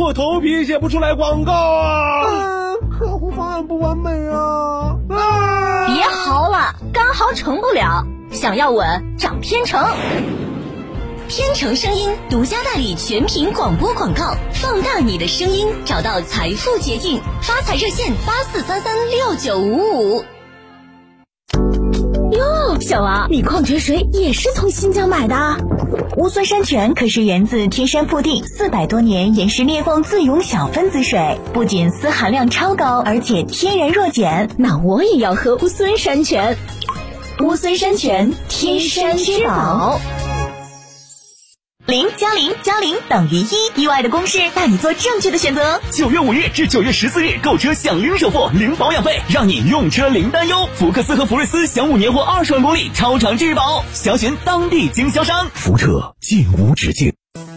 破头皮写不出来广告啊！啊，客户方案不完美啊！啊！别嚎了，干嚎成不了，想要稳找天成。天成声音独家代理全屏广播广告，放大你的声音，找到财富捷径。发财热线八四三三六九五五。小王，你矿泉水也是从新疆买的？乌孙山泉可是源自天山腹地四百多年岩石裂缝自涌小分子水，不仅丝含量超高，而且天然弱碱。那我也要喝乌孙山泉。乌孙山泉，天山之宝。零加零加零等于一，意外的公式带你做正确的选择。九月五日至九月十四日购车享零首付、零保养费，让你用车零担忧。福克斯和福睿斯享五年或二十万公里超长质保，详询当地经销商。福特进无止境。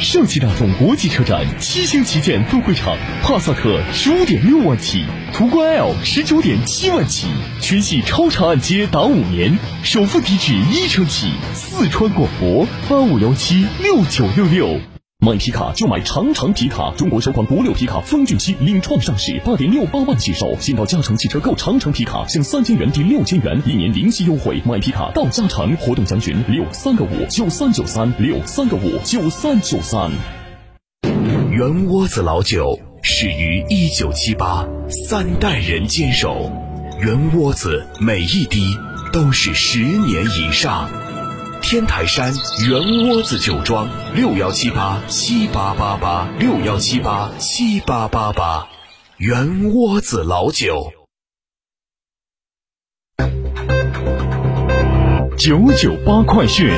上汽大众国际车展七星旗舰分会场，帕萨特十五点六万起，途观 L 十九点七万起，全系超长按揭达五年，首付低至一成起。四川广博八五幺七六九六六。买皮卡就买长城皮卡，中国首款国六皮卡风骏七领创上市，八点六八万起售。先到嘉诚汽车购长城皮卡，享三千元抵六千元，一年零息优惠。买皮卡到嘉诚，活动详询六三个五九三九三六三个五九三九三。圆窝子老酒始于一九七八，三代人坚守，圆窝子每一滴都是十年以上。天台山圆窝子酒庄六幺七八七八八八六幺七八七八八八，圆窝子老酒。九九八快讯。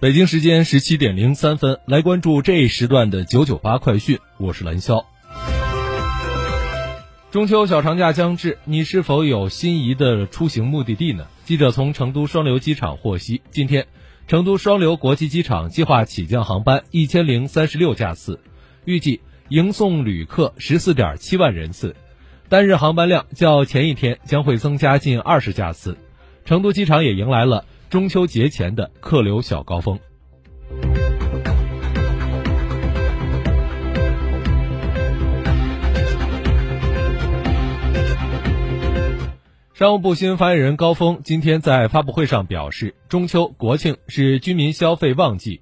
北京时间十七点零三分，来关注这一时段的九九八快讯，我是蓝霄。中秋小长假将至，你是否有心仪的出行目的地呢？记者从成都双流机场获悉，今天，成都双流国际机场计划起降航班一千零三十六架次，预计迎送旅客十四点七万人次，单日航班量较前一天将会增加近二十架次。成都机场也迎来了中秋节前的客流小高峰。商务部新闻发言人高峰今天在发布会上表示，中秋、国庆是居民消费旺季，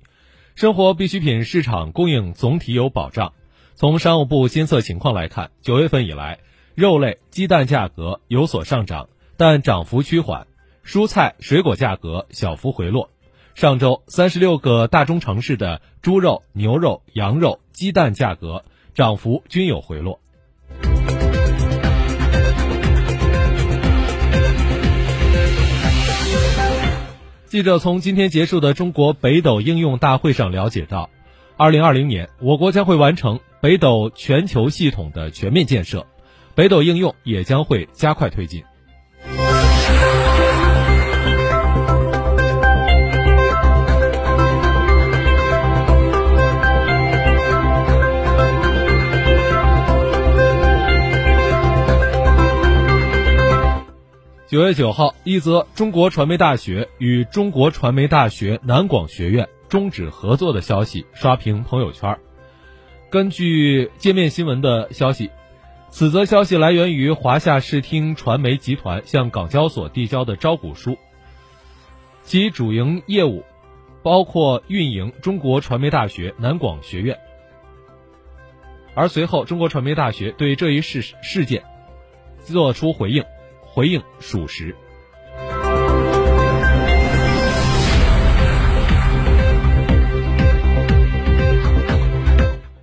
生活必需品市场供应总体有保障。从商务部监测情况来看，九月份以来，肉类、鸡蛋价格有所上涨，但涨幅趋缓；蔬菜、水果价格小幅回落。上周，三十六个大中城市的猪肉、牛肉、羊肉、鸡蛋价格涨幅均有回落。记者从今天结束的中国北斗应用大会上了解到，二零二零年我国将会完成北斗全球系统的全面建设，北斗应用也将会加快推进。九月九号，一则中国传媒大学与中国传媒大学南广学院终止合作的消息刷屏朋友圈。根据界面新闻的消息，此则消息来源于华夏视听传媒集团向港交所递交的招股书，其主营业务包括运营中国传媒大学南广学院。而随后，中国传媒大学对这一事事件作出回应，回应属实。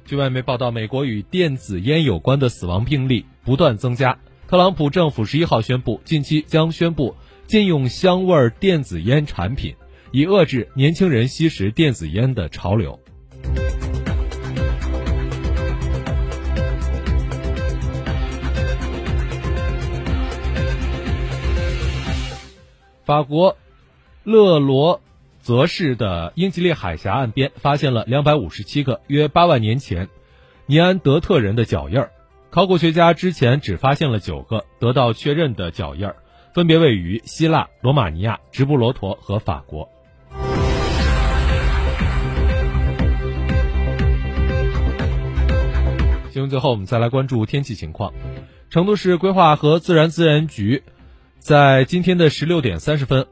据外媒报道，美国与电子烟有关的死亡病例不断增加。特朗普政府十一号宣布，近期将宣布禁用香味电子烟产品，以遏制年轻人吸食电子烟的潮流。法国勒罗泽市的英吉利海峡岸边发现了两百五十七个约八万年前尼安德特人的脚印儿。考古学家之前只发现了九个得到确认的脚印儿，分别位于希腊、罗马尼亚、直布罗陀和法国。新闻最后，我们再来关注天气情况。成都市规划和自然资源局。在今天的十六点三十分，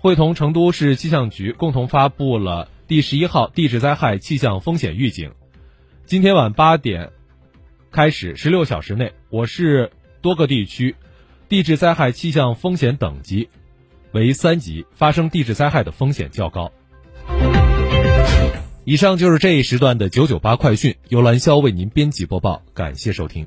会同成都市气象局共同发布了第十一号地质灾害气象风险预警。今天晚八点开始，十六小时内，我市多个地区地质灾害气象风险等级为三级，发生地质灾害的风险较高。以上就是这一时段的九九八快讯，由蓝霄为您编辑播报，感谢收听。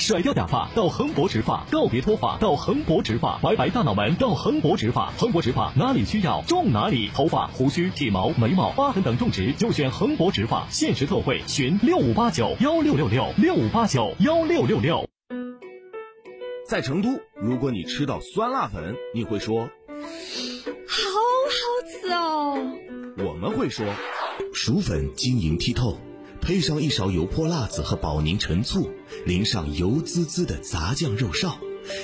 甩掉假发到恒博植发，告别脱发到恒博植发，白白大脑门到恒博植发，恒博植发哪里需要种哪里，头发、胡须、体毛、眉毛、疤痕等种植就选恒博植发，限时特惠，询六五八九幺六六六六五八九幺六六六。在成都，如果你吃到酸辣粉，你会说好好吃哦。我们会说薯粉晶莹剔透。配上一勺油泼辣子和保宁陈醋，淋上油滋滋的杂酱肉臊，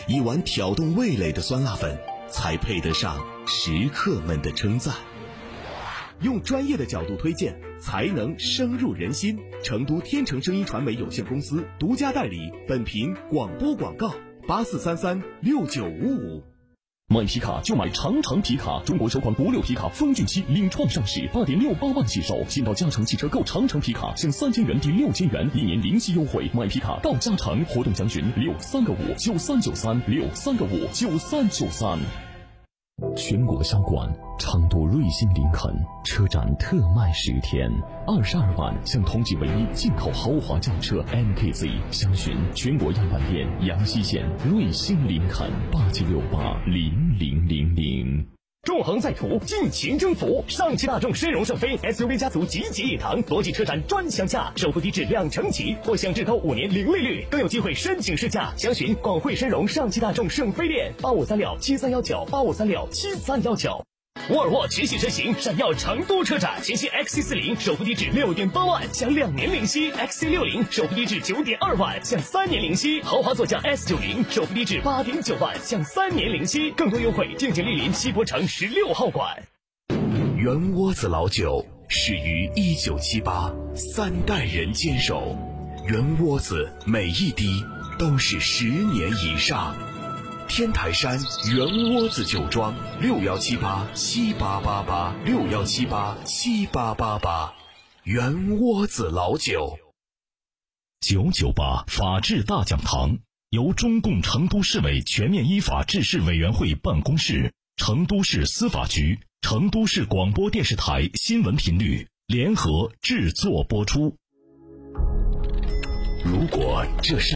一碗挑动味蕾的酸辣粉，才配得上食客们的称赞。用专业的角度推荐，才能深入人心。成都天成声音传媒有限公司独家代理，本频广播广告：八四三三六九五五。买皮卡就买长城皮卡，中国首款国六皮卡风骏七领创上市，八点六八万起售。先到嘉诚汽车购长城皮卡，享三千元抵六千元，一年零息优惠。买皮卡到嘉诚，活动详询六三个五九三九三六三个五九三九三。全国销冠，成都瑞星林肯车展特卖十天，二十二万享同级唯一进口豪华轿车 MKZ，详询全国样板店阳西县瑞星林肯八七六八零零零零。纵横在途，尽情征服！上汽大众申荣圣飞 SUV 家族集结一堂，国际车展专享价，首付低至两成起，或享至高五年零利率，更有机会申请试驾。详询广汇申荣上汽大众圣飞店八五三六七三幺九八五三六七三幺九。沃尔沃全系车型闪耀成都车展，全新 XC 四零首付低至六点八万，享两年零息；XC 六零首付低至九点二万，享三年零息；豪华座驾 S 九零首付低至八点九万，享三年零息。更多优惠，敬请莅临西博城十六号馆。圆窝子老酒始于一九七八，三代人坚守，圆窝子每一滴都是十年以上。天台山圆窝子酒庄六幺七八七八八八六幺七八七八八八，圆窝子老酒。九九八法治大讲堂由中共成都市委全面依法治市委员会办公室、成都市司法局、成都市广播电视台新闻频率联合制作播出。如果这是。